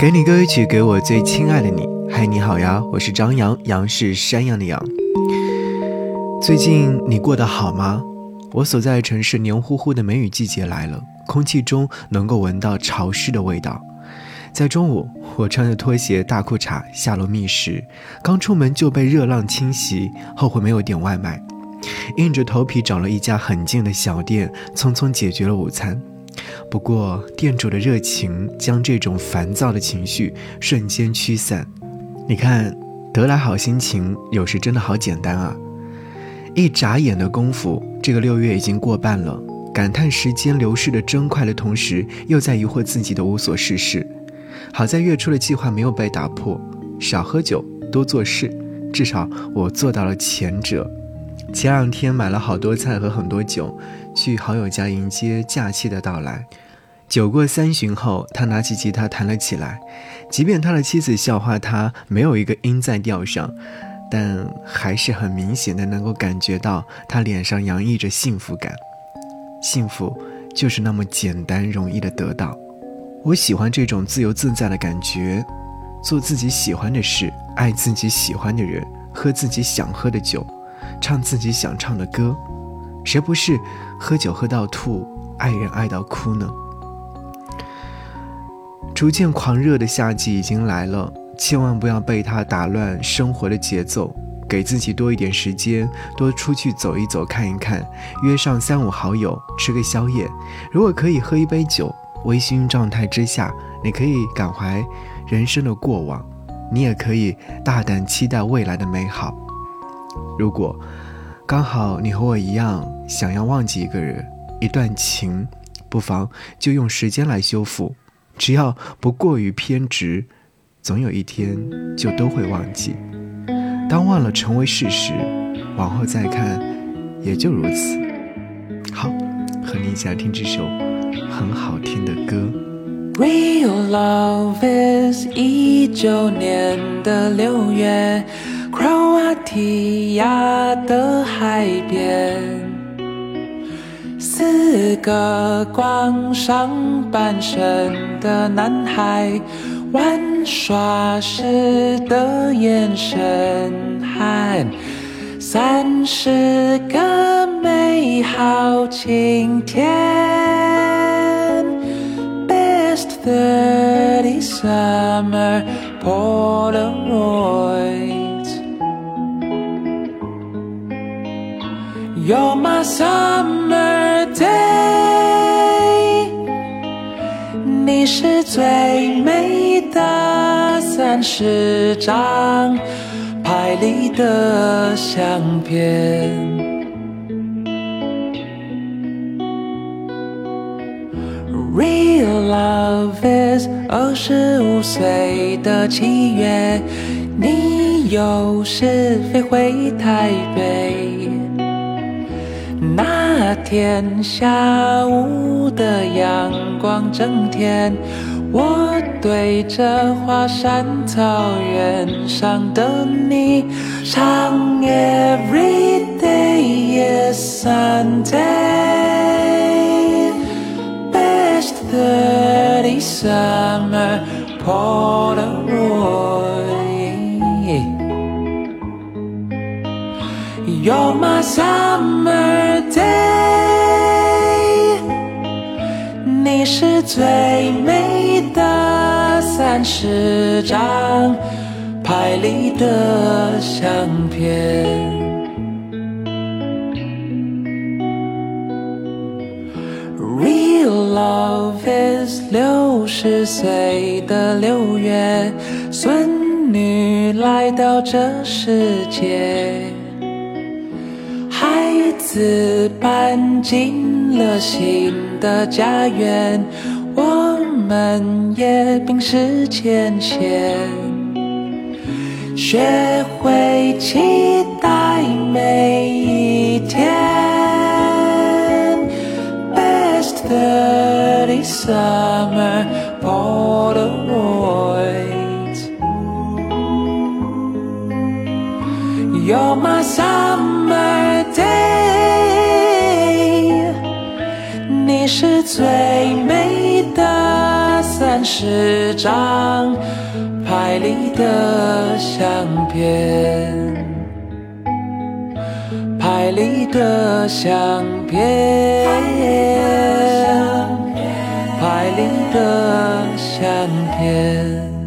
给你歌曲，给我最亲爱的你。嗨，你好呀，我是张扬，杨是山羊的羊。最近你过得好吗？我所在的城市黏糊糊的梅雨季节来了，空气中能够闻到潮湿的味道。在中午，我穿着拖鞋、大裤衩下楼觅食，刚出门就被热浪侵袭，后悔没有点外卖，硬着头皮找了一家很近的小店，匆匆解决了午餐。不过，店主的热情将这种烦躁的情绪瞬间驱散。你看，得来好心情有时真的好简单啊！一眨眼的功夫，这个六月已经过半了。感叹时间流逝的真快的同时，又在疑惑自己的无所事事。好在月初的计划没有被打破，少喝酒，多做事，至少我做到了前者。前两天买了好多菜和很多酒，去好友家迎接假期的到来。酒过三巡后，他拿起吉他弹了起来。即便他的妻子笑话他没有一个音在调上，但还是很明显的能够感觉到他脸上洋溢着幸福感。幸福就是那么简单容易的得到。我喜欢这种自由自在的感觉，做自己喜欢的事，爱自己喜欢的人，喝自己想喝的酒。唱自己想唱的歌，谁不是喝酒喝到吐，爱人爱到哭呢？逐渐狂热的夏季已经来了，千万不要被它打乱生活的节奏。给自己多一点时间，多出去走一走，看一看，约上三五好友吃个宵夜。如果可以喝一杯酒，微醺状态之下，你可以感怀人生的过往，你也可以大胆期待未来的美好。如果刚好你和我一样想要忘记一个人、一段情，不妨就用时间来修复，只要不过于偏执，总有一天就都会忘记。当忘了成为事实，往后再看，也就如此。好，和你一起来听这首很好听的歌。Real love is 一九年的六月。克罗地亚的海边，四个光上半身的男孩玩耍时的眼神，和三十个美好晴天。Best thirty summer Polaroid。You're my summer day，你是最美的三十张拍立得相片。Real love is 二十五岁的七月，你有时飞回台北。那天下午的阳光正甜，我对着华山草原上的你唱 Every day is Sunday, best thirty summer Polaroid. You're my summer day，你是最美的三十张拍立得相片。Real love is 六十岁的六月，孙女来到这世界。孩子搬进了新的家园，我们也冰释前嫌，学会期待每一天。Best thirty summer Polaroids, you're my summer. 三十张拍立得相片，拍立得相片，拍立得相片。